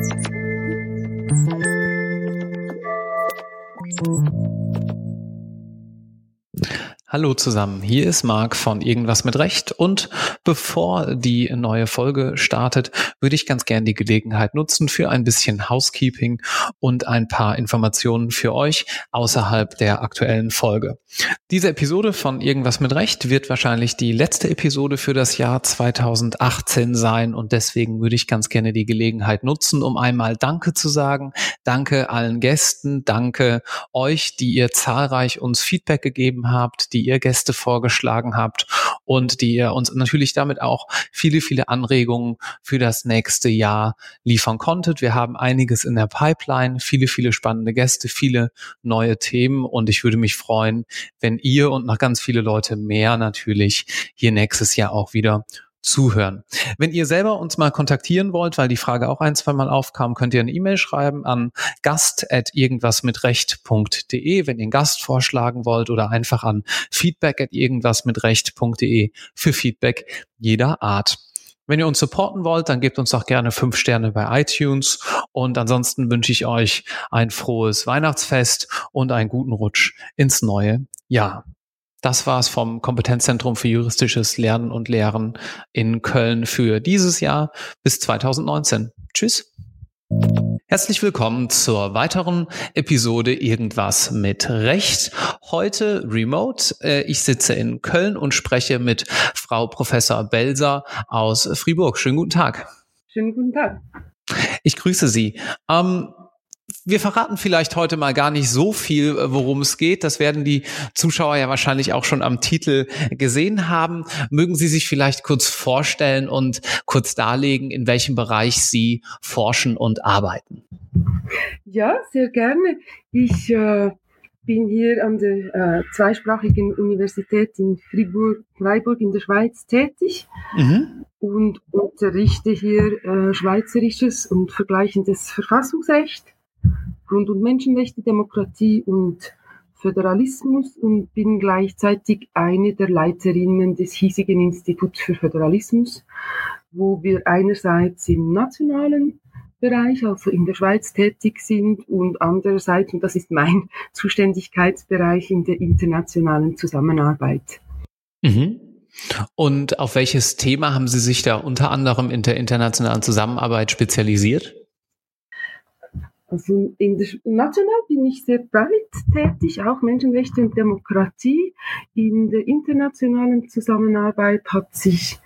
Thank you. Hallo zusammen, hier ist Marc von Irgendwas mit Recht und bevor die neue Folge startet, würde ich ganz gern die Gelegenheit nutzen für ein bisschen Housekeeping und ein paar Informationen für euch außerhalb der aktuellen Folge. Diese Episode von Irgendwas mit Recht wird wahrscheinlich die letzte Episode für das Jahr 2018 sein und deswegen würde ich ganz gerne die Gelegenheit nutzen, um einmal Danke zu sagen. Danke allen Gästen, danke euch, die ihr zahlreich uns Feedback gegeben habt, die die ihr Gäste vorgeschlagen habt und die ihr uns natürlich damit auch viele, viele Anregungen für das nächste Jahr liefern konntet. Wir haben einiges in der Pipeline, viele, viele spannende Gäste, viele neue Themen und ich würde mich freuen, wenn ihr und noch ganz viele Leute mehr natürlich hier nächstes Jahr auch wieder zuhören. Wenn ihr selber uns mal kontaktieren wollt, weil die Frage auch ein, zwei Mal aufkam, könnt ihr eine E-Mail schreiben an gast@irgendwasmitrecht.de, wenn ihr einen Gast vorschlagen wollt oder einfach an feedback@irgendwasmitrecht.de für Feedback jeder Art. Wenn ihr uns supporten wollt, dann gebt uns doch gerne fünf Sterne bei iTunes. Und ansonsten wünsche ich euch ein frohes Weihnachtsfest und einen guten Rutsch ins neue Jahr. Das war's vom Kompetenzzentrum für juristisches Lernen und Lehren in Köln für dieses Jahr bis 2019. Tschüss. Herzlich willkommen zur weiteren Episode Irgendwas mit Recht. Heute remote. Äh, ich sitze in Köln und spreche mit Frau Professor Belser aus Fribourg. Schönen guten Tag. Schönen guten Tag. Ich grüße Sie. Ähm, wir verraten vielleicht heute mal gar nicht so viel, äh, worum es geht. Das werden die Zuschauer ja wahrscheinlich auch schon am Titel gesehen haben. Mögen Sie sich vielleicht kurz vorstellen und kurz darlegen, in welchem Bereich Sie forschen und arbeiten? Ja, sehr gerne. Ich äh, bin hier an der äh, zweisprachigen Universität in Fribourg, Freiburg in der Schweiz tätig mhm. und unterrichte hier äh, Schweizerisches und vergleichendes Verfassungsrecht Grund- und Menschenrechte, Demokratie und Föderalismus und bin gleichzeitig eine der Leiterinnen des hiesigen Instituts für Föderalismus, wo wir einerseits im nationalen Bereich, also in der Schweiz tätig sind und andererseits, und das ist mein Zuständigkeitsbereich, in der internationalen Zusammenarbeit. Mhm. Und auf welches Thema haben Sie sich da unter anderem in der internationalen Zusammenarbeit spezialisiert? Also in der, national bin ich sehr breit tätig, auch Menschenrechte und Demokratie. In der internationalen Zusammenarbeit hat sich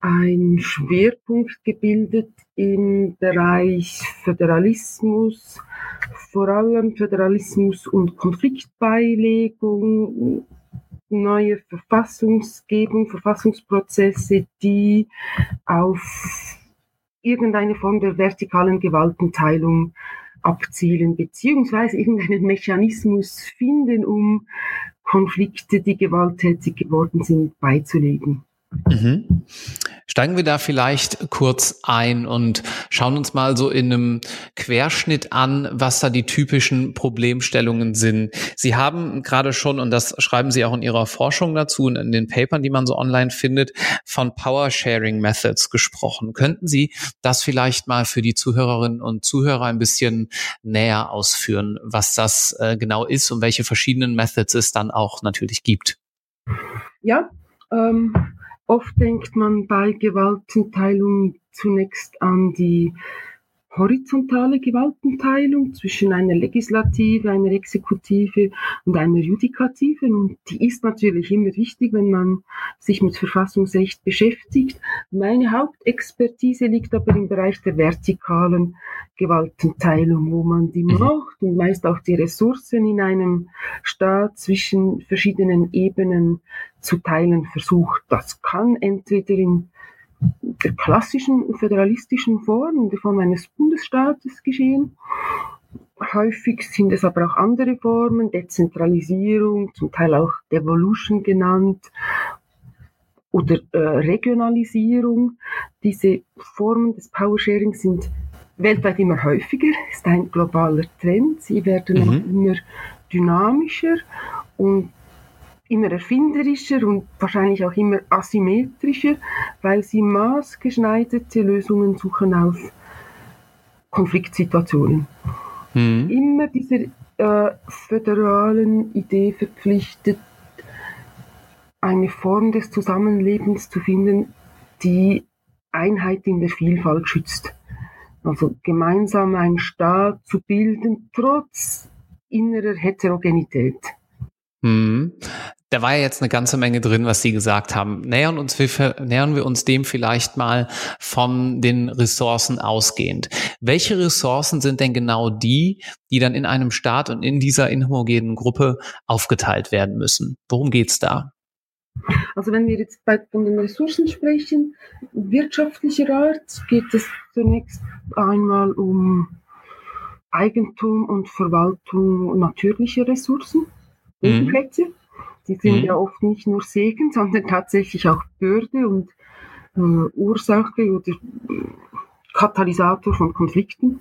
ein Schwerpunkt gebildet im Bereich Föderalismus, vor allem Föderalismus und Konfliktbeilegung, neue Verfassungsgebung, Verfassungsprozesse, die auf irgendeine Form der vertikalen Gewaltenteilung abzielen, beziehungsweise irgendeinen Mechanismus finden, um Konflikte, die gewalttätig geworden sind, beizulegen. Mhm. Steigen wir da vielleicht kurz ein und schauen uns mal so in einem Querschnitt an, was da die typischen Problemstellungen sind. Sie haben gerade schon, und das schreiben Sie auch in Ihrer Forschung dazu und in den Papern, die man so online findet, von Power Sharing Methods gesprochen. Könnten Sie das vielleicht mal für die Zuhörerinnen und Zuhörer ein bisschen näher ausführen, was das äh, genau ist und welche verschiedenen Methods es dann auch natürlich gibt? Ja, ähm, Oft denkt man bei Gewaltenteilung zunächst an die horizontale Gewaltenteilung zwischen einer Legislative, einer Exekutive und einer Judikative. Und die ist natürlich immer wichtig, wenn man sich mit Verfassungsrecht beschäftigt. Meine Hauptexpertise liegt aber im Bereich der vertikalen Gewaltenteilung, wo man die mhm. Macht und meist auch die Ressourcen in einem Staat zwischen verschiedenen Ebenen zu teilen versucht. Das kann entweder in der klassischen föderalistischen Form, in der Form eines Bundesstaates geschehen. Häufig sind es aber auch andere Formen, Dezentralisierung, zum Teil auch Devolution genannt oder äh, Regionalisierung. Diese Formen des Powersharing sind weltweit immer häufiger, ist ein globaler Trend. Sie werden mhm. immer dynamischer und immer erfinderischer und wahrscheinlich auch immer asymmetrischer, weil sie maßgeschneiderte Lösungen suchen auf Konfliktsituationen. Mhm. Immer dieser äh, föderalen Idee verpflichtet, eine Form des Zusammenlebens zu finden, die Einheit in der Vielfalt schützt. Also gemeinsam einen Staat zu bilden, trotz innerer Heterogenität. Hm. Da war ja jetzt eine ganze Menge drin, was Sie gesagt haben. Nähern, uns, nähern wir uns dem vielleicht mal von den Ressourcen ausgehend. Welche Ressourcen sind denn genau die, die dann in einem Staat und in dieser inhomogenen Gruppe aufgeteilt werden müssen? Worum geht's da? Also wenn wir jetzt bei, von den Ressourcen sprechen, wirtschaftlicher Art geht es zunächst einmal um Eigentum und Verwaltung natürlicher Ressourcen, Bodenplätze. Mhm. Die sind mhm. ja oft nicht nur Segen, sondern tatsächlich auch Bürde und äh, Ursache oder äh, Katalysator von Konflikten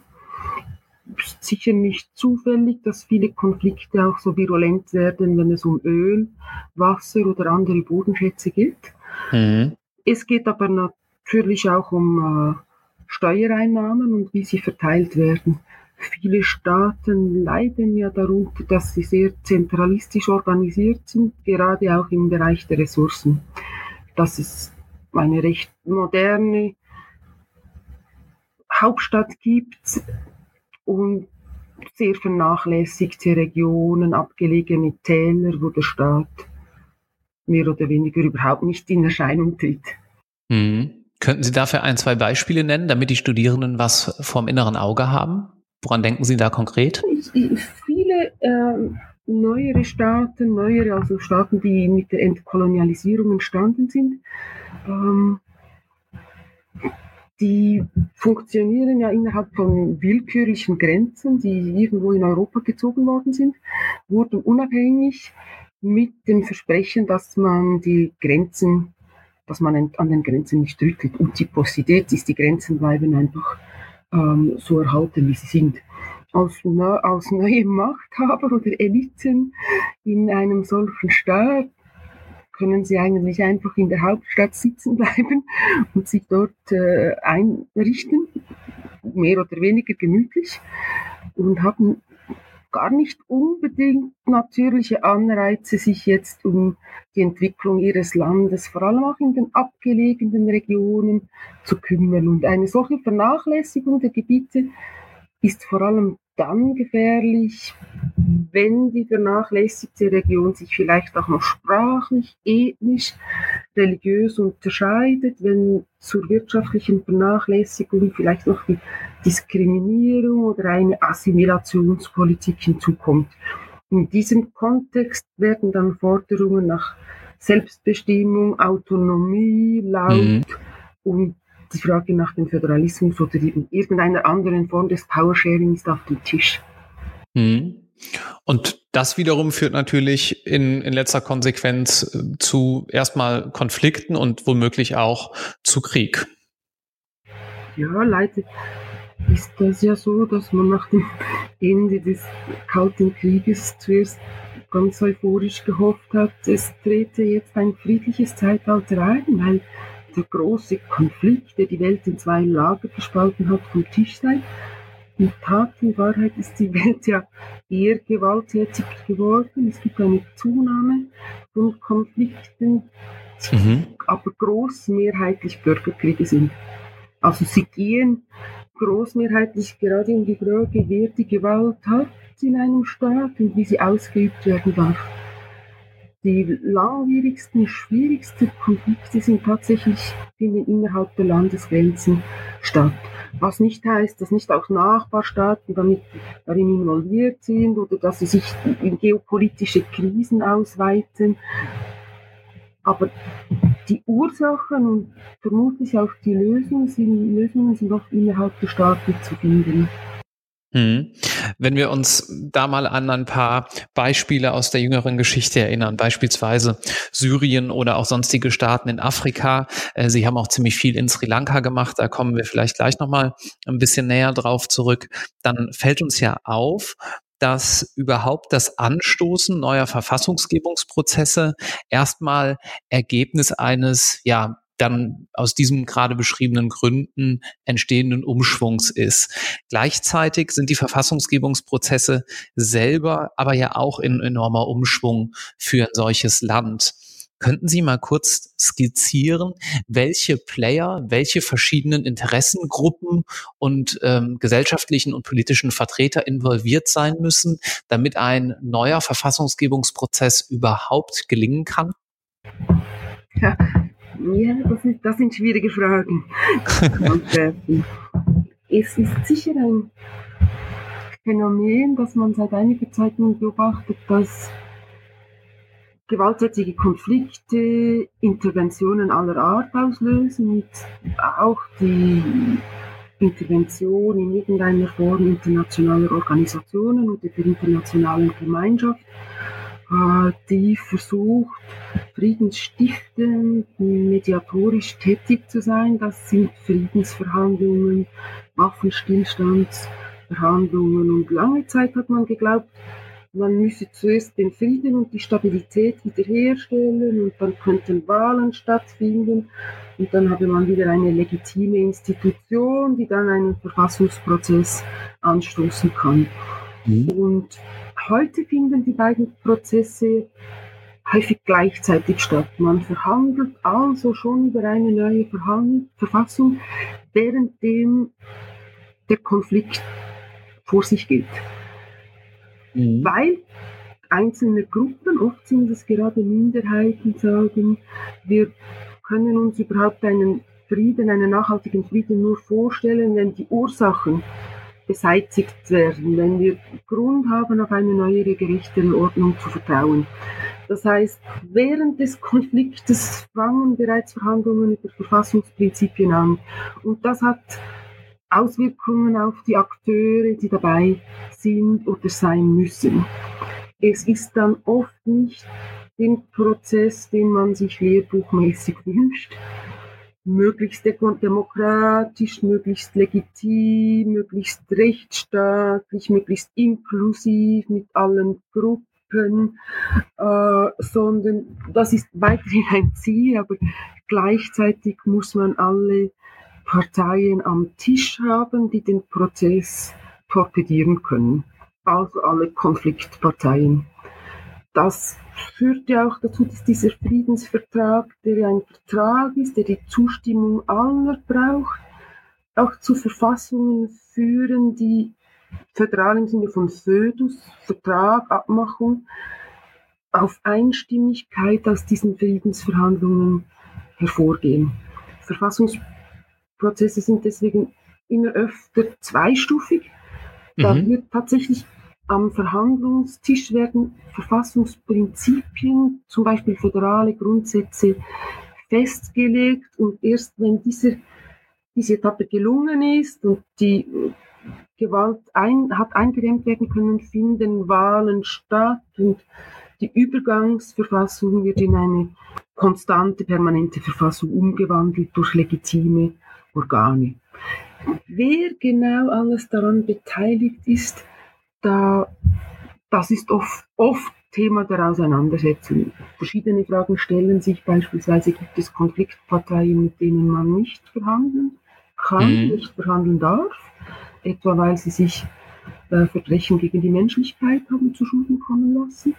sicher nicht zufällig, dass viele Konflikte auch so virulent werden, wenn es um Öl, Wasser oder andere Bodenschätze geht. Mhm. Es geht aber natürlich auch um äh, Steuereinnahmen und wie sie verteilt werden. Viele Staaten leiden ja darunter, dass sie sehr zentralistisch organisiert sind, gerade auch im Bereich der Ressourcen. Dass es eine recht moderne Hauptstadt gibt, und sehr vernachlässigte Regionen, abgelegene Täler, wo der Staat mehr oder weniger überhaupt nicht in Erscheinung tritt. Mhm. Könnten Sie dafür ein, zwei Beispiele nennen, damit die Studierenden was vom inneren Auge haben? Woran denken Sie da konkret? Viele äh, neuere Staaten, neuere, also Staaten, die mit der Entkolonialisierung entstanden sind, ähm, die funktionieren ja innerhalb von willkürlichen Grenzen, die irgendwo in Europa gezogen worden sind, wurden unabhängig mit dem Versprechen, dass man die Grenzen, dass man an den Grenzen nicht rüttelt. Und die Possibilität ist, die Grenzen bleiben einfach ähm, so erhalten, wie sie sind. Als, als neue Machthaber oder Eliten in einem solchen Staat können sie eigentlich einfach in der Hauptstadt sitzen bleiben und sich dort äh, einrichten, mehr oder weniger gemütlich und haben gar nicht unbedingt natürliche Anreize, sich jetzt um die Entwicklung ihres Landes, vor allem auch in den abgelegenen Regionen, zu kümmern. Und eine solche Vernachlässigung der Gebiete ist vor allem dann gefährlich, wenn die vernachlässigte Region sich vielleicht auch noch sprachlich, ethnisch, religiös unterscheidet, wenn zur wirtschaftlichen Vernachlässigung vielleicht noch die Diskriminierung oder eine Assimilationspolitik hinzukommt. In diesem Kontext werden dann Forderungen nach Selbstbestimmung, Autonomie laut mhm. und die Frage nach dem Föderalismus oder irgendeiner anderen Form des Powersharing ist auf dem Tisch. Mhm. Und das wiederum führt natürlich in, in letzter Konsequenz äh, zu erstmal Konflikten und womöglich auch zu Krieg. Ja, leider ist das ja so, dass man nach dem Ende des Kalten Krieges zuerst ganz euphorisch gehofft hat, es trete jetzt ein friedliches Zeitalter ein, weil der große Konflikt, der die Welt in zwei Lager gespalten hat, vom Tisch sei. In Tat, in Wahrheit ist die Welt ja eher gewalttätig geworden. Es gibt eine Zunahme von Konflikten, mhm. aber großmehrheitlich Bürgerkriege sind. Also sie gehen großmehrheitlich gerade in die Frage, wer die Gewalt hat in einem Staat und wie sie ausgeübt werden darf. Die langwierigsten, schwierigsten Konflikte sind tatsächlich finden innerhalb der Landesgrenzen statt. Was nicht heißt, dass nicht auch Nachbarstaaten damit darin involviert sind oder dass sie sich in geopolitische Krisen ausweiten. Aber die Ursachen und vermutlich auch die Lösungen sind, Lösungen sind oft innerhalb der Staaten zu finden. Hm. Wenn wir uns da mal an ein paar Beispiele aus der jüngeren Geschichte erinnern, beispielsweise Syrien oder auch sonstige Staaten in Afrika. Äh, Sie haben auch ziemlich viel in Sri Lanka gemacht, da kommen wir vielleicht gleich nochmal ein bisschen näher drauf zurück. Dann fällt uns ja auf, dass überhaupt das Anstoßen neuer Verfassungsgebungsprozesse erstmal Ergebnis eines ja dann aus diesem gerade beschriebenen Gründen entstehenden Umschwungs ist. Gleichzeitig sind die Verfassungsgebungsprozesse selber aber ja auch in enormer Umschwung für ein solches Land. Könnten Sie mal kurz skizzieren, welche Player, welche verschiedenen Interessengruppen und ähm, gesellschaftlichen und politischen Vertreter involviert sein müssen, damit ein neuer Verfassungsgebungsprozess überhaupt gelingen kann? Ja, ja das, sind, das sind schwierige Fragen. und, äh, es ist sicher ein Phänomen, das man seit einiger Zeit beobachtet, dass gewalttätige Konflikte, Interventionen aller Art auslösen und auch die Intervention in irgendeiner Form internationaler Organisationen oder der internationalen Gemeinschaft, die versucht, friedensstiftend, mediatorisch tätig zu sein. Das sind Friedensverhandlungen, Waffenstillstandsverhandlungen und lange Zeit hat man geglaubt, man müsse zuerst den Frieden und die Stabilität wiederherstellen und dann könnten Wahlen stattfinden und dann habe man wieder eine legitime Institution, die dann einen Verfassungsprozess anstoßen kann. Mhm. Und heute finden die beiden Prozesse häufig gleichzeitig statt. Man verhandelt also schon über eine neue Verfassung, währenddem der Konflikt vor sich geht mhm. weil einzelne Gruppen, oft sind es gerade Minderheiten, sagen, wir können uns überhaupt einen Frieden, einen nachhaltigen Frieden nur vorstellen, wenn die Ursachen beseitigt werden, wenn wir Grund haben, auf eine neuere, gerechtere Ordnung zu vertrauen. Das heißt, während des Konfliktes fangen bereits Verhandlungen über Verfassungsprinzipien an. Und das hat Auswirkungen auf die Akteure, die dabei sind oder sein müssen. Es ist dann oft nicht den Prozess, den man sich lehrbuchmäßig wünscht, möglichst demokratisch, möglichst legitim, möglichst rechtsstaatlich, möglichst inklusiv mit allen Gruppen, äh, sondern das ist weiterhin ein Ziel, aber gleichzeitig muss man alle Parteien am Tisch haben, die den Prozess torpedieren können. Also alle Konfliktparteien. Das führt ja auch dazu, dass dieser Friedensvertrag, der ja ein Vertrag ist, der die Zustimmung aller braucht, auch zu Verfassungen führen, die föderal im Sinne von Födus, Vertrag, Abmachung, auf Einstimmigkeit aus diesen Friedensverhandlungen hervorgehen. Verfassungs Prozesse sind deswegen immer öfter zweistufig. Da mhm. wird tatsächlich am Verhandlungstisch werden Verfassungsprinzipien, zum Beispiel föderale Grundsätze, festgelegt und erst wenn diese, diese Etappe gelungen ist und die Gewalt ein, hat eingedämmt werden können, finden Wahlen statt und die Übergangsverfassung wird in eine konstante, permanente Verfassung umgewandelt durch legitime Organe. Wer genau alles daran beteiligt ist, da, das ist oft, oft Thema der Auseinandersetzung. Verschiedene Fragen stellen sich beispielsweise, gibt es Konfliktparteien, mit denen man nicht verhandeln kann, mhm. nicht verhandeln darf, etwa weil sie sich äh, Verbrechen gegen die Menschlichkeit haben zu Schulden kommen lassen.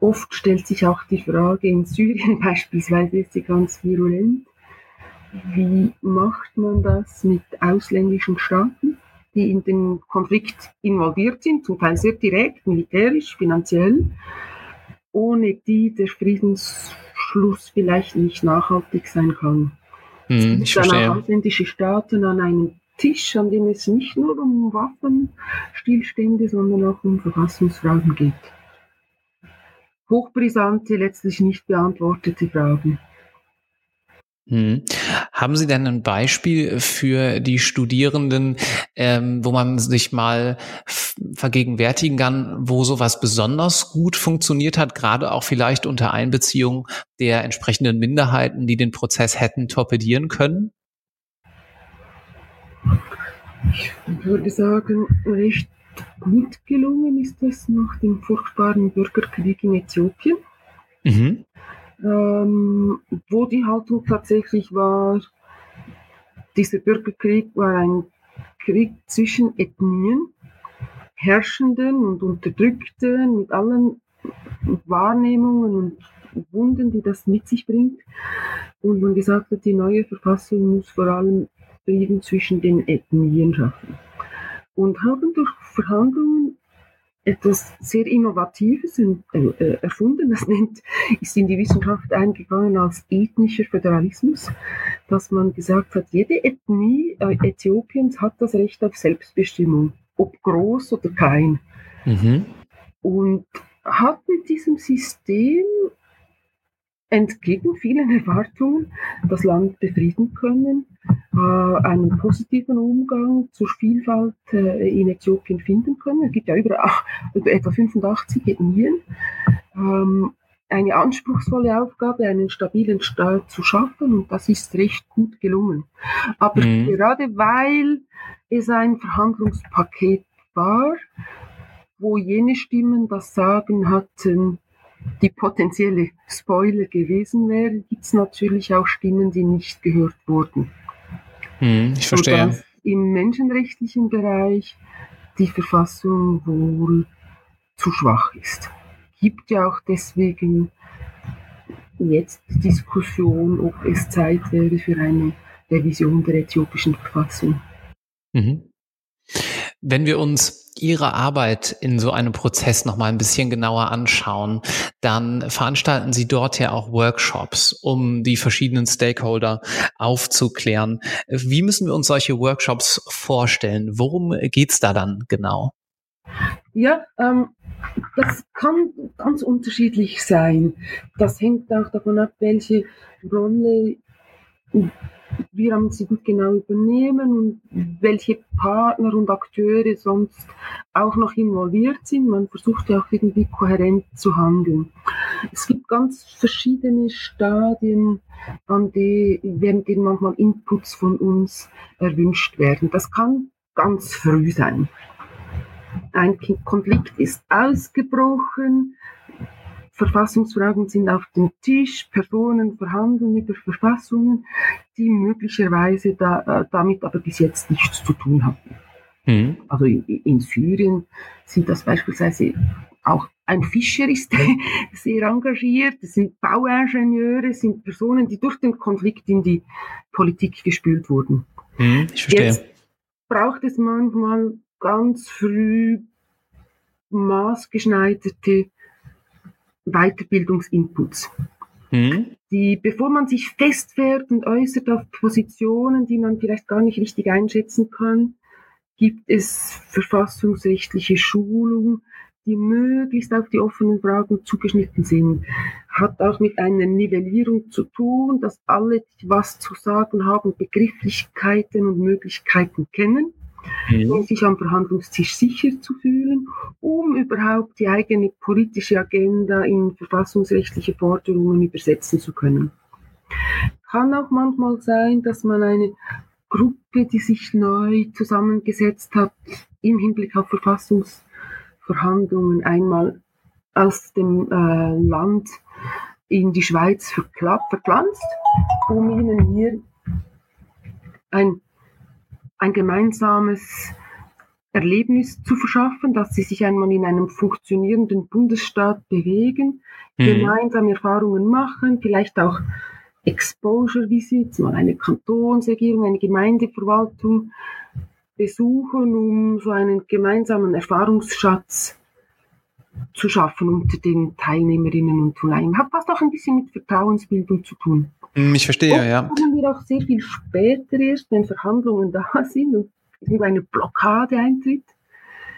Oft stellt sich auch die Frage, in Syrien beispielsweise ist sie ganz virulent, wie macht man das mit ausländischen Staaten, die in den Konflikt involviert sind, zum Teil sehr direkt, militärisch, finanziell, ohne die der Friedensschluss vielleicht nicht nachhaltig sein kann? Hm, ich dann auch ausländische Staaten an einem Tisch, an dem es nicht nur um Waffenstillstände, sondern auch um Verfassungsfragen geht. Hochbrisante, letztlich nicht beantwortete Fragen. Hm. Haben Sie denn ein Beispiel für die Studierenden, ähm, wo man sich mal vergegenwärtigen kann, wo sowas besonders gut funktioniert hat, gerade auch vielleicht unter Einbeziehung der entsprechenden Minderheiten, die den Prozess hätten torpedieren können? Ich würde sagen, recht gut gelungen ist das nach dem furchtbaren Bürgerkrieg in Äthiopien. Mhm ähm, wo die Haltung tatsächlich war, dieser Bürgerkrieg war ein Krieg zwischen Ethnien, Herrschenden und Unterdrückten mit allen Wahrnehmungen und Wunden, die das mit sich bringt. Und man gesagt hat, die neue Verfassung muss vor allem Frieden zwischen den Ethnien schaffen. Und haben durch Verhandlungen etwas sehr Innovatives äh, äh, erfunden. Das nennt, ist in die Wissenschaft eingegangen als ethnischer Föderalismus, dass man gesagt hat, jede Ethnie äh, Äthiopiens hat das Recht auf Selbstbestimmung, ob groß oder klein. Mhm. Und hat mit diesem System entgegen vielen Erwartungen das Land befrieden können, äh, einen positiven Umgang zur Vielfalt äh, in Äthiopien finden können. Es gibt ja über, über etwa 85 Ethnien. Ähm, eine anspruchsvolle Aufgabe, einen stabilen Staat zu schaffen und das ist recht gut gelungen. Aber mhm. gerade weil es ein Verhandlungspaket war, wo jene Stimmen das Sagen hatten, die potenzielle Spoiler gewesen wäre, gibt es natürlich auch Stimmen, die nicht gehört wurden. Hm, ich verstehe. Sodass im menschenrechtlichen Bereich die Verfassung wohl zu schwach ist. Gibt ja auch deswegen jetzt Diskussion, ob es Zeit wäre für eine Revision der äthiopischen Verfassung. Mhm. Wenn wir uns Ihre Arbeit in so einem Prozess noch mal ein bisschen genauer anschauen, dann veranstalten Sie dort ja auch Workshops, um die verschiedenen Stakeholder aufzuklären. Wie müssen wir uns solche Workshops vorstellen? Worum geht's da dann genau? Ja, ähm, das kann ganz unterschiedlich sein. Das hängt auch davon ab, welche Rolle wir haben sie gut genau übernehmen und welche Partner und Akteure sonst auch noch involviert sind. Man versucht ja auch irgendwie kohärent zu handeln. Es gibt ganz verschiedene Stadien, an die, während denen manchmal Inputs von uns erwünscht werden. Das kann ganz früh sein. Ein Konflikt ist ausgebrochen, Verfassungsfragen sind auf dem Tisch, Personen verhandeln über Verfassungen, die möglicherweise da, äh, damit aber bis jetzt nichts zu tun hatten. Mhm. Also in, in, Syrien sind das beispielsweise auch ein Fischer ist sehr engagiert, es sind Bauingenieure, es sind Personen, die durch den Konflikt in die Politik gespült wurden. Mhm, ich verstehe. Jetzt braucht es manchmal ganz früh maßgeschneiderte Weiterbildungsinputs. Mhm. Die, bevor man sich festfährt und äußert auf Positionen, die man vielleicht gar nicht richtig einschätzen kann, gibt es verfassungsrechtliche Schulung, die möglichst auf die offenen Fragen zugeschnitten sind. Hat auch mit einer Nivellierung zu tun, dass alle, die was zu sagen haben, Begrifflichkeiten und Möglichkeiten kennen mhm. um sich am Verhandlungstisch sicher zu fühlen, um überhaupt die eigene politische Agenda in verfassungsrechtliche Forderungen übersetzen zu können. Kann auch manchmal sein, dass man eine Gruppe, die sich neu zusammengesetzt hat, im Hinblick auf Verfassungsverhandlungen einmal aus dem äh, Land in die Schweiz verpflanzt, um ihnen hier ein ein gemeinsames Erlebnis zu verschaffen, dass sie sich einmal in einem funktionierenden Bundesstaat bewegen, mhm. gemeinsam Erfahrungen machen, vielleicht auch Exposure Visits, mal eine Kantonsregierung, eine Gemeindeverwaltung besuchen, um so einen gemeinsamen Erfahrungsschatz zu schaffen unter den Teilnehmerinnen und Teilnehmern. Hat fast auch ein bisschen mit Vertrauensbildung zu tun. Hm, ich verstehe, Oft ja. kommen wir auch sehr viel später erst, wenn Verhandlungen da sind und eine Blockade eintritt.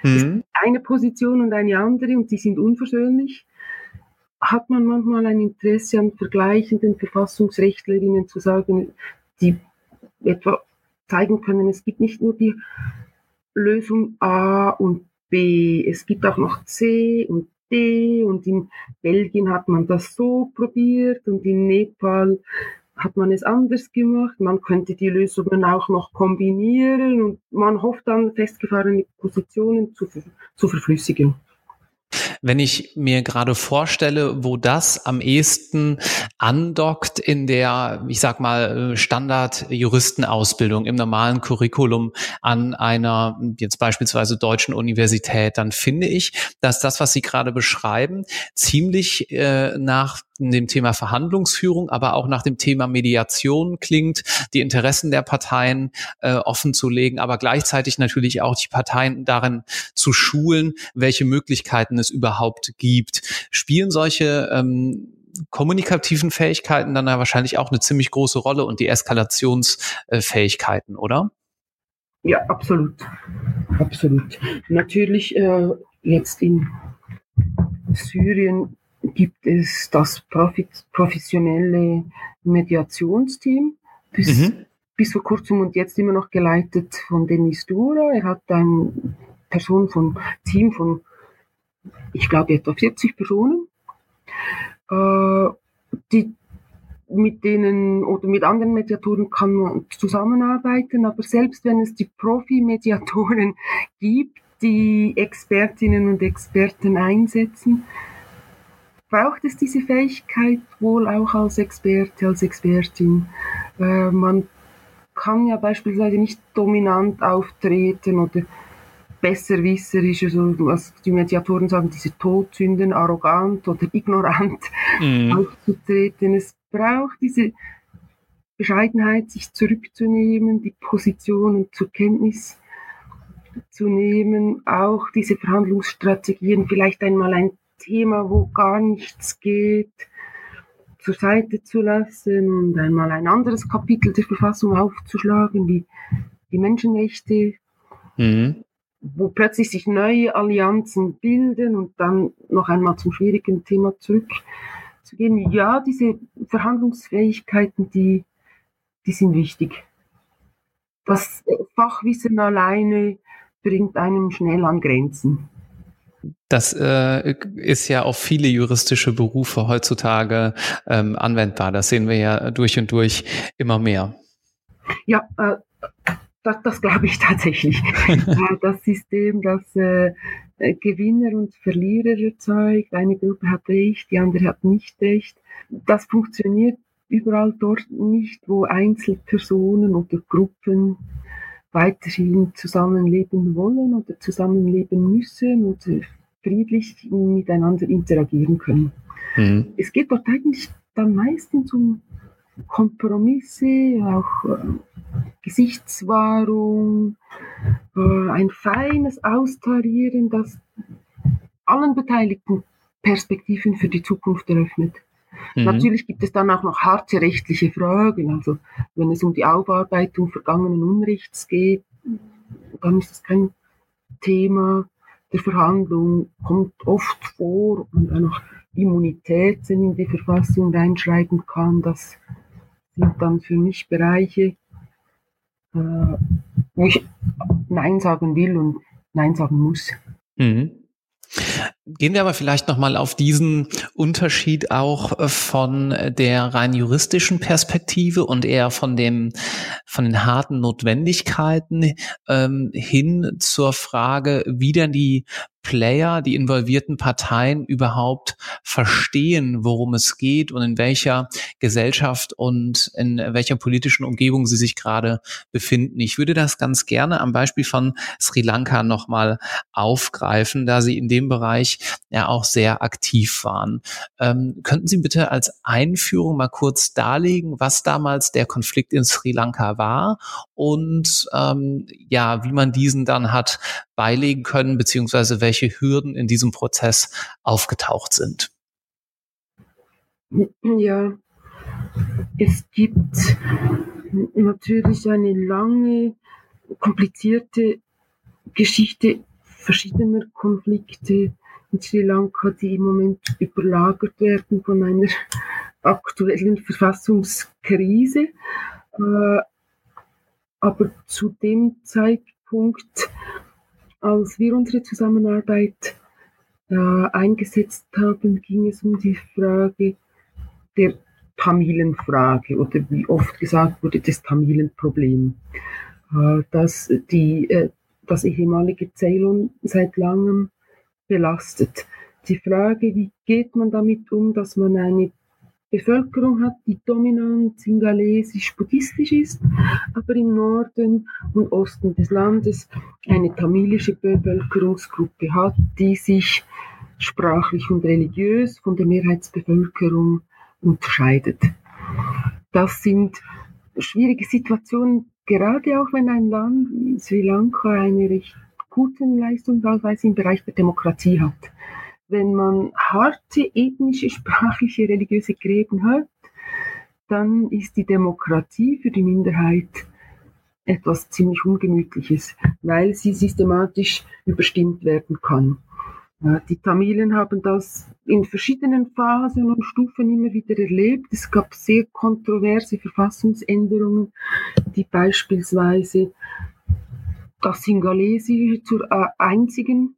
Mhm. Eine Position und eine andere und die sind unversöhnlich. Hat man manchmal ein Interesse an vergleichenden Verfassungsrechtlerinnen zu sagen, die etwa zeigen können, es gibt nicht nur die Lösung A und B, es gibt auch noch C und D und in Belgien hat man das so probiert und in Nepal hat man es anders gemacht. Man könnte die Lösungen auch noch kombinieren und man hofft dann festgefahrene Positionen zu, zu verflüssigen. Wenn ich mir gerade vorstelle, wo das am ehesten andockt in der, ich sag mal, Standard-Juristenausbildung im normalen Curriculum an einer jetzt beispielsweise deutschen Universität, dann finde ich, dass das, was Sie gerade beschreiben, ziemlich äh, nach dem Thema Verhandlungsführung, aber auch nach dem Thema Mediation klingt, die Interessen der Parteien äh, offen zu legen, aber gleichzeitig natürlich auch die Parteien darin zu schulen, welche Möglichkeiten es überhaupt gibt. Spielen solche ähm, kommunikativen Fähigkeiten dann ja wahrscheinlich auch eine ziemlich große Rolle und die Eskalationsfähigkeiten, oder? Ja, absolut. Absolut. Natürlich äh, jetzt in Syrien gibt es das professionelle Mediationsteam, bis, mhm. bis vor kurzem und jetzt immer noch geleitet von Denis Dura. Er hat eine Person von Team von, ich glaube, etwa 40 Personen, äh, die mit denen oder mit anderen Mediatoren kann man zusammenarbeiten, aber selbst wenn es die Profi-Mediatoren gibt, die Expertinnen und Experten einsetzen, braucht es diese Fähigkeit wohl auch als Experte, als Expertin. Äh, man kann ja beispielsweise nicht dominant auftreten oder besserwisserisch, also was die Mediatoren sagen, diese Todsünden, arrogant oder ignorant mhm. aufzutreten. Es braucht diese Bescheidenheit, sich zurückzunehmen, die Positionen zur Kenntnis zu nehmen, auch diese Verhandlungsstrategien vielleicht einmal ein Thema, wo gar nichts geht, zur Seite zu lassen und einmal ein anderes Kapitel der Verfassung aufzuschlagen, wie die Menschenrechte, mhm. wo plötzlich sich neue Allianzen bilden und dann noch einmal zum schwierigen Thema zurückzugehen. Ja, diese Verhandlungsfähigkeiten, die, die sind wichtig. Das Fachwissen alleine bringt einem schnell an Grenzen. Das äh, ist ja auf viele juristische Berufe heutzutage ähm, anwendbar. Das sehen wir ja durch und durch immer mehr. Ja, äh, das, das glaube ich tatsächlich. Äh, das System, das äh, Gewinner und Verlierer erzeugt, eine Gruppe hat recht, die andere hat nicht recht. Das funktioniert überall dort nicht, wo Einzelpersonen oder Gruppen weiterhin zusammenleben wollen oder zusammenleben müssen oder friedlich miteinander interagieren können. Mhm. Es geht dort eigentlich dann meistens um Kompromisse, auch äh, Gesichtswahrung, äh, ein feines Austarieren, das allen Beteiligten Perspektiven für die Zukunft eröffnet. Mhm. Natürlich gibt es dann auch noch harte rechtliche Fragen. Also wenn es um die Aufarbeitung vergangenen Unrechts geht, dann ist das kein Thema der Verhandlung, kommt oft vor und noch Immunitäten in die Verfassung reinschreiben kann. Das sind dann für mich Bereiche, äh, wo ich Nein sagen will und Nein sagen muss. Mhm. Gehen wir aber vielleicht nochmal auf diesen Unterschied auch äh, von der rein juristischen Perspektive und eher von dem, von den harten Notwendigkeiten ähm, hin zur Frage, wie denn die Player, die involvierten Parteien überhaupt verstehen, worum es geht und in welcher Gesellschaft und in welcher politischen Umgebung sie sich gerade befinden. Ich würde das ganz gerne am Beispiel von Sri Lanka nochmal aufgreifen, da Sie in dem Bereich ja auch sehr aktiv waren. Ähm, könnten Sie bitte als Einführung mal kurz darlegen, was damals der Konflikt in Sri Lanka war und ähm, ja, wie man diesen dann hat beilegen können, beziehungsweise welche Hürden in diesem Prozess aufgetaucht sind? Ja, es gibt natürlich eine lange, komplizierte Geschichte verschiedener Konflikte in Sri Lanka, die im Moment überlagert werden von einer aktuellen Verfassungskrise. Äh, aber zu dem Zeitpunkt als wir unsere Zusammenarbeit äh, eingesetzt haben, ging es um die Frage der Tamilenfrage oder wie oft gesagt wurde, das Tamilenproblem, äh, dass die, äh, das ehemalige Ceylon seit langem belastet. die Frage, wie geht man damit um, dass man eine Bevölkerung hat, die dominant singalesisch-buddhistisch ist, aber im Norden und Osten des Landes eine tamilische Bevölkerungsgruppe hat, die sich sprachlich und religiös von der Mehrheitsbevölkerung unterscheidet. Das sind schwierige Situationen, gerade auch wenn ein Land wie Sri Lanka eine recht gute Leistungsausweis im Bereich der Demokratie hat wenn man harte ethnische, sprachliche, religiöse Gräben hat, dann ist die Demokratie für die Minderheit etwas ziemlich Ungemütliches, weil sie systematisch überstimmt werden kann. Die Tamilen haben das in verschiedenen Phasen und Stufen immer wieder erlebt. Es gab sehr kontroverse Verfassungsänderungen, die beispielsweise das Singalesische zur einzigen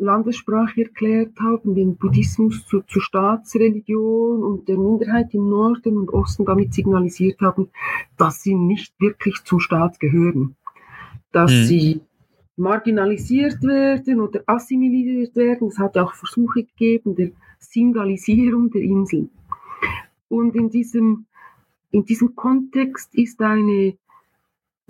Landessprache erklärt haben, den Buddhismus zu, zur Staatsreligion und der Minderheit im Norden und Osten damit signalisiert haben, dass sie nicht wirklich zum Staat gehören, dass mhm. sie marginalisiert werden oder assimiliert werden. Es hat auch Versuche gegeben der Singalisierung der Insel. Und in diesem, in diesem Kontext ist eine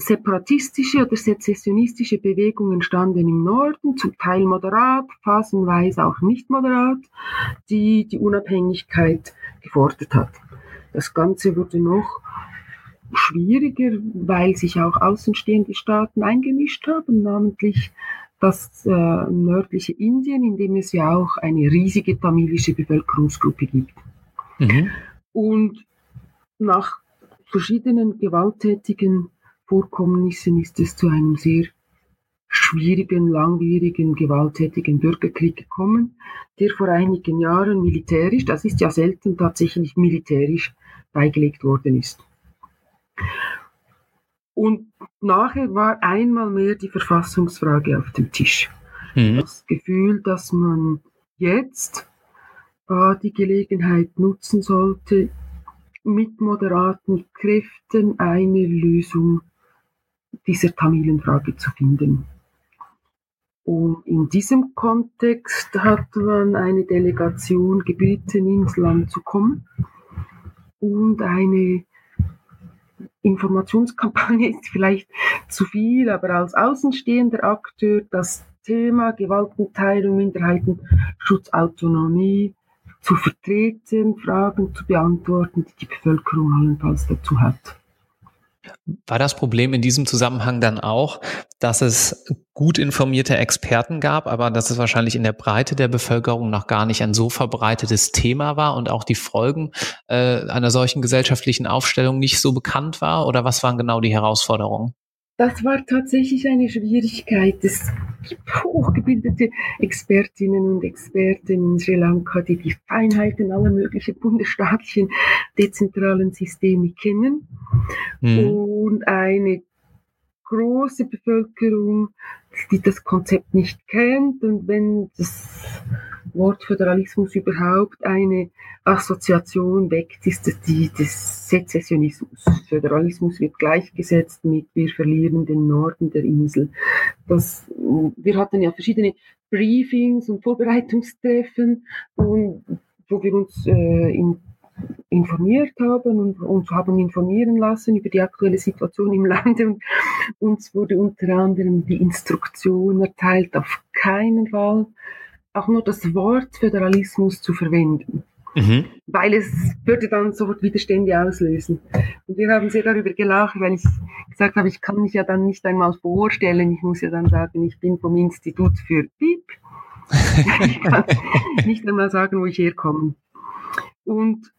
separatistische oder sezessionistische Bewegungen entstanden im Norden, zum Teil moderat, phasenweise auch nicht moderat, die die Unabhängigkeit gefordert hat. Das Ganze wurde noch schwieriger, weil sich auch außenstehende Staaten eingemischt haben, namentlich das äh, nördliche Indien, in dem es ja auch eine riesige tamilische Bevölkerungsgruppe gibt. Mhm. Und nach verschiedenen gewalttätigen Vorkommnissen ist es zu einem sehr schwierigen, langwierigen, gewalttätigen Bürgerkrieg gekommen, der vor einigen Jahren militärisch, das ist ja selten tatsächlich militärisch beigelegt worden ist. Und nachher war einmal mehr die Verfassungsfrage auf dem Tisch. Mhm. Das Gefühl, dass man jetzt äh, die Gelegenheit nutzen sollte, mit moderaten Kräften eine Lösung dieser Tamilenfrage zu finden. Und in diesem Kontext hat man eine Delegation gebeten, ins Land zu kommen und eine Informationskampagne ist vielleicht zu viel, aber als außenstehender Akteur das Thema Gewaltenteilung, Minderheitenschutz, Autonomie zu vertreten, Fragen zu beantworten, die die Bevölkerung allenfalls dazu hat. War das Problem in diesem Zusammenhang dann auch, dass es gut informierte Experten gab, aber dass es wahrscheinlich in der Breite der Bevölkerung noch gar nicht ein so verbreitetes Thema war und auch die Folgen äh, einer solchen gesellschaftlichen Aufstellung nicht so bekannt war? Oder was waren genau die Herausforderungen? Das war tatsächlich eine Schwierigkeit. Es gibt hochgebildete Expertinnen und Experten in Sri Lanka, die die Feinheiten aller möglichen bundesstaatlichen dezentralen Systeme kennen. Mhm. Und eine große Bevölkerung, die das Konzept nicht kennt. Und wenn das Wort Föderalismus überhaupt eine Assoziation weckt, ist die des Sezessionismus. Föderalismus wird gleichgesetzt mit wir verlieren den Norden der Insel. Das, wir hatten ja verschiedene Briefings und Vorbereitungstreffen wo wir uns äh, in informiert haben und uns haben informieren lassen über die aktuelle Situation im Lande und uns wurde unter anderem die Instruktion erteilt, auf keinen Fall auch nur das Wort Föderalismus zu verwenden. Mhm. Weil es würde dann sofort Widerstände auslösen. Und wir haben sehr darüber gelacht, weil ich gesagt habe, ich kann mich ja dann nicht einmal vorstellen. Ich muss ja dann sagen, ich bin vom Institut für Piep. ich kann nicht einmal sagen, wo ich herkomme. Und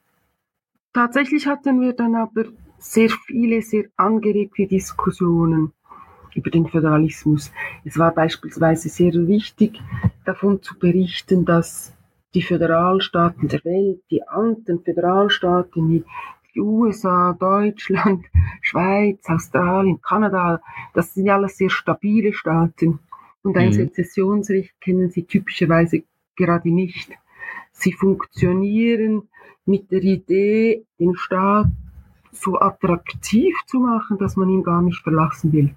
tatsächlich hatten wir dann aber sehr viele, sehr angeregte Diskussionen über den Föderalismus. Es war beispielsweise sehr wichtig, davon zu berichten, dass die Föderalstaaten der Welt, die alten Föderalstaaten wie die USA, Deutschland, Schweiz, Australien, Kanada, das sind ja alles sehr stabile Staaten. Und ein mhm. Sezessionsrecht kennen sie typischerweise gerade nicht. Sie funktionieren mit der Idee, den Staat so attraktiv zu machen, dass man ihn gar nicht verlassen will.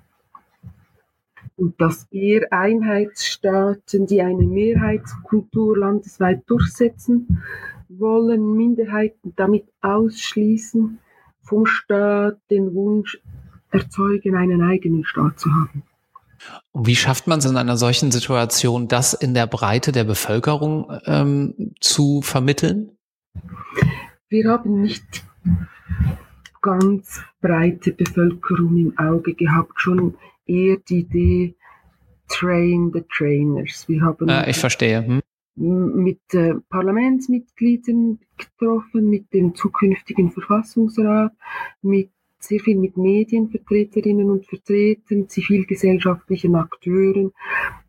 Und dass eher Einheitsstaaten, die eine Mehrheitskultur landesweit durchsetzen wollen, Minderheiten damit ausschließen, vom Staat den Wunsch erzeugen, einen eigenen Staat zu haben. Und wie schafft man es in einer solchen Situation, das in der Breite der Bevölkerung ähm, zu vermitteln? Wir haben nicht ganz breite Bevölkerung im Auge gehabt, schon eher die Idee Train the Trainers. Wir haben äh, ich verstehe. Hm. mit äh, Parlamentsmitgliedern getroffen, mit dem zukünftigen Verfassungsrat, mit sehr viel mit Medienvertreterinnen und Vertretern, zivilgesellschaftlichen Akteuren.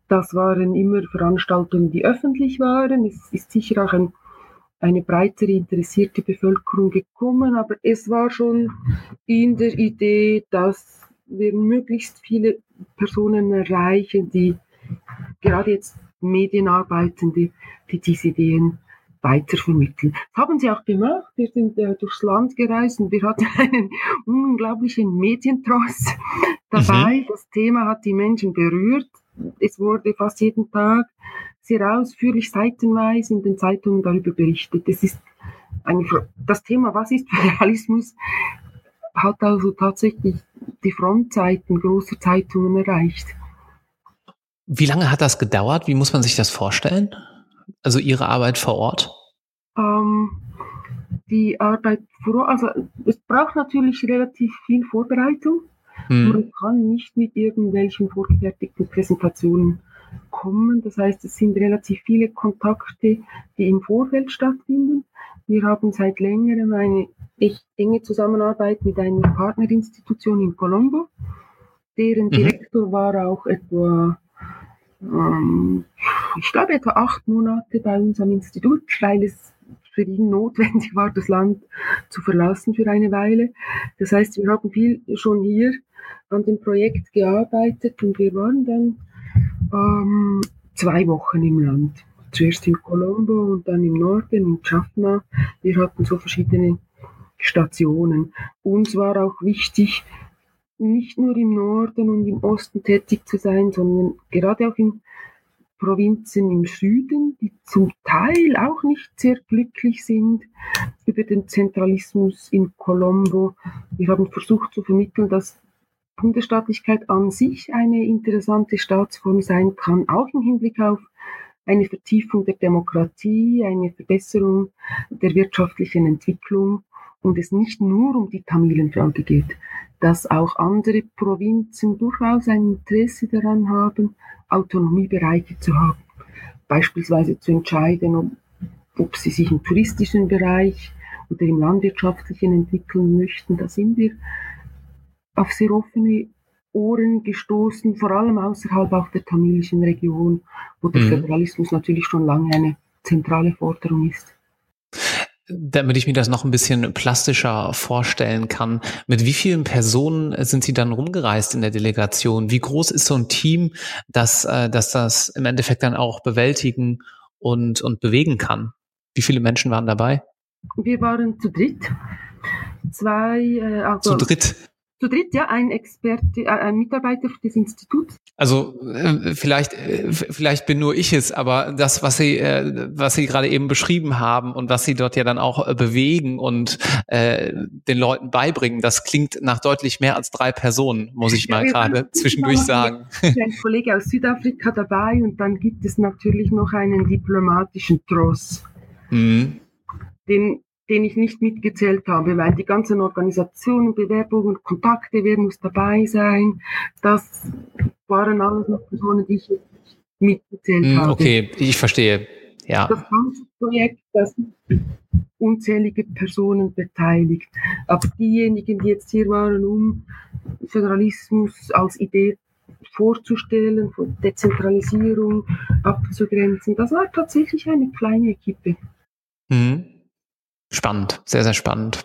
Das waren immer Veranstaltungen, die öffentlich waren. Es ist sicher auch ein, eine breitere interessierte Bevölkerung gekommen, aber es war schon in der Idee, dass wir möglichst viele Personen erreichen, die gerade jetzt Medienarbeitende, die diese Ideen weitervermitteln. Das haben sie auch gemacht. Wir sind äh, durchs Land gereist und wir hatten einen unglaublichen Medientross dabei. Mhm. Das Thema hat die Menschen berührt. Es wurde fast jeden Tag sehr ausführlich seitenweise in den Zeitungen darüber berichtet. Es ist eine, das Thema, was ist Föderalismus, hat also tatsächlich die Frontseiten großer Zeitungen erreicht. Wie lange hat das gedauert? Wie muss man sich das vorstellen? Also Ihre Arbeit vor Ort? Ähm, die Arbeit vor Ort, also es braucht natürlich relativ viel Vorbereitung. Hm. Man kann nicht mit irgendwelchen vorgefertigten Präsentationen kommen. Das heißt, es sind relativ viele Kontakte, die im Vorfeld stattfinden. Wir haben seit längerem eine echt enge Zusammenarbeit mit einer Partnerinstitution in Colombo. Deren mhm. Direktor war auch etwa ähm, ich glaube, etwa acht Monate bei uns am Institut, weil es für ihn notwendig war, das Land zu verlassen für eine Weile. Das heißt, wir haben viel schon hier an dem Projekt gearbeitet und wir waren dann ähm, zwei Wochen im Land. Zuerst in Colombo und dann im Norden, in Jaffna. Wir hatten so verschiedene Stationen. Uns war auch wichtig, nicht nur im Norden und im Osten tätig zu sein, sondern gerade auch in Provinzen im Süden, die zum Teil auch nicht sehr glücklich sind über den Zentralismus in Colombo. Wir haben versucht zu vermitteln, dass Bundesstaatlichkeit an sich eine interessante Staatsform sein kann, auch im Hinblick auf eine Vertiefung der Demokratie, eine Verbesserung der wirtschaftlichen Entwicklung und es nicht nur um die Tamilenfrage geht, dass auch andere Provinzen durchaus ein Interesse daran haben, Autonomiebereiche zu haben. Beispielsweise zu entscheiden, ob, ob sie sich im touristischen Bereich oder im landwirtschaftlichen entwickeln möchten. Da sind wir auf sehr offene Ohren gestoßen, vor allem außerhalb auch der tamilischen Region, wo der mhm. Föderalismus natürlich schon lange eine zentrale Forderung ist. Damit ich mir das noch ein bisschen plastischer vorstellen kann, mit wie vielen Personen sind Sie dann rumgereist in der Delegation? Wie groß ist so ein Team, dass, äh, dass das im Endeffekt dann auch bewältigen und, und bewegen kann? Wie viele Menschen waren dabei? Wir waren zu dritt. Zwei, äh, also zu dritt. Zu dritt, ja, ein Experte, äh, ein Mitarbeiter des Instituts. Also äh, vielleicht, äh, vielleicht bin nur ich es, aber das, was Sie, äh, was Sie gerade eben beschrieben haben und was Sie dort ja dann auch äh, bewegen und äh, den Leuten beibringen, das klingt nach deutlich mehr als drei Personen, muss ich mal ja, gerade zwischendurch sagen. Ein Kollege aus Südafrika dabei und dann gibt es natürlich noch einen diplomatischen Tross. Mhm. Den den ich nicht mitgezählt habe, weil die ganzen Organisationen, Bewerbungen, Kontakte, wer muss dabei sein, das waren alles noch Personen, die ich mitgezählt mm, habe. Okay, ich verstehe. Ja. Das ganze Projekt, das unzählige Personen beteiligt. Aber diejenigen, die jetzt hier waren, um Föderalismus als Idee vorzustellen, von Dezentralisierung abzugrenzen, das war tatsächlich eine kleine Equipe. Mhm. Spannend, sehr, sehr spannend.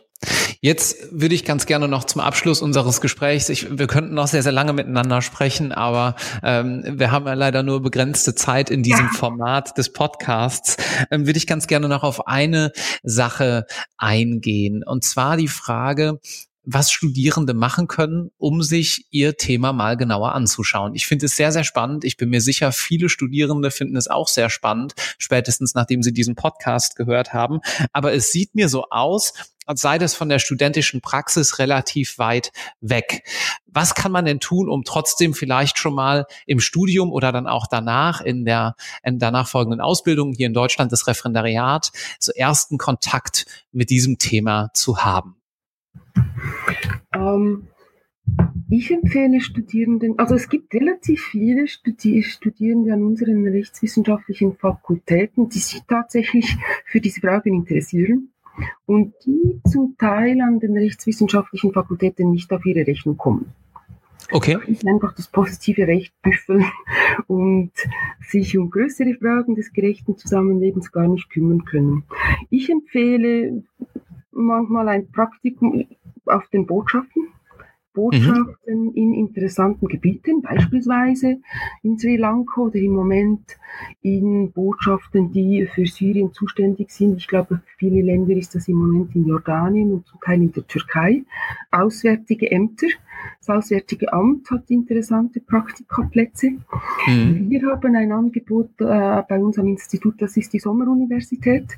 Jetzt würde ich ganz gerne noch zum Abschluss unseres Gesprächs, ich, wir könnten noch sehr, sehr lange miteinander sprechen, aber ähm, wir haben ja leider nur begrenzte Zeit in diesem ja. Format des Podcasts, ähm, würde ich ganz gerne noch auf eine Sache eingehen. Und zwar die Frage, was Studierende machen können, um sich ihr Thema mal genauer anzuschauen. Ich finde es sehr, sehr spannend. Ich bin mir sicher, viele Studierende finden es auch sehr spannend, spätestens nachdem sie diesen Podcast gehört haben. Aber es sieht mir so aus, als sei das von der studentischen Praxis relativ weit weg. Was kann man denn tun, um trotzdem vielleicht schon mal im Studium oder dann auch danach in der in danach folgenden Ausbildung hier in Deutschland das Referendariat so ersten Kontakt mit diesem Thema zu haben? Ähm, ich empfehle Studierenden, also es gibt relativ viele Studi Studierende an unseren rechtswissenschaftlichen Fakultäten, die sich tatsächlich für diese Fragen interessieren und die zum Teil an den rechtswissenschaftlichen Fakultäten nicht auf ihre Rechnung kommen. Okay. Einfach das positive Recht büffeln und sich um größere Fragen des gerechten Zusammenlebens gar nicht kümmern können. Ich empfehle manchmal ein Praktikum auf den Botschaften. Botschaften mhm. in interessanten Gebieten, beispielsweise in Sri Lanka oder im Moment in Botschaften, die für Syrien zuständig sind. Ich glaube, für viele Länder ist das im Moment in Jordanien und zum Teil in der Türkei. Auswärtige Ämter. Das Auswärtige Amt hat interessante Praktikaplätze. Mhm. Wir haben ein Angebot äh, bei uns am Institut, das ist die Sommeruniversität.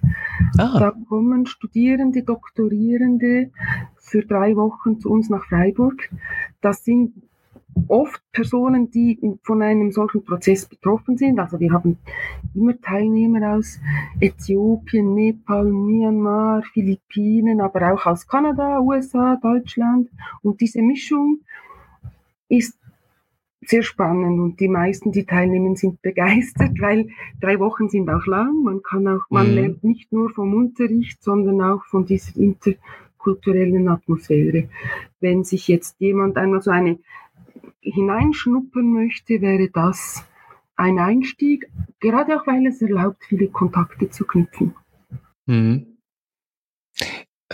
Ah. Da kommen Studierende, Doktorierende für drei Wochen zu uns nach Freiburg. Das sind oft Personen, die von einem solchen Prozess betroffen sind. Also wir haben immer Teilnehmer aus Äthiopien, Nepal, Myanmar, Philippinen, aber auch aus Kanada, USA, Deutschland. Und diese Mischung ist sehr spannend und die meisten, die teilnehmen, sind begeistert, weil drei Wochen sind auch lang. Man kann auch, man mhm. lernt nicht nur vom Unterricht, sondern auch von dieser inter kulturellen Atmosphäre. Wenn sich jetzt jemand einmal so eine hineinschnuppern möchte, wäre das ein Einstieg, gerade auch weil es erlaubt, viele Kontakte zu knüpfen. Mhm.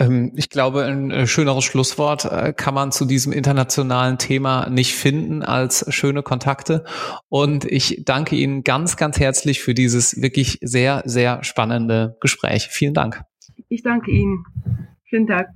Ähm, ich glaube, ein äh, schöneres Schlusswort äh, kann man zu diesem internationalen Thema nicht finden als schöne Kontakte. Und ich danke Ihnen ganz, ganz herzlich für dieses wirklich sehr, sehr spannende Gespräch. Vielen Dank. Ich danke Ihnen. Schönen Tag.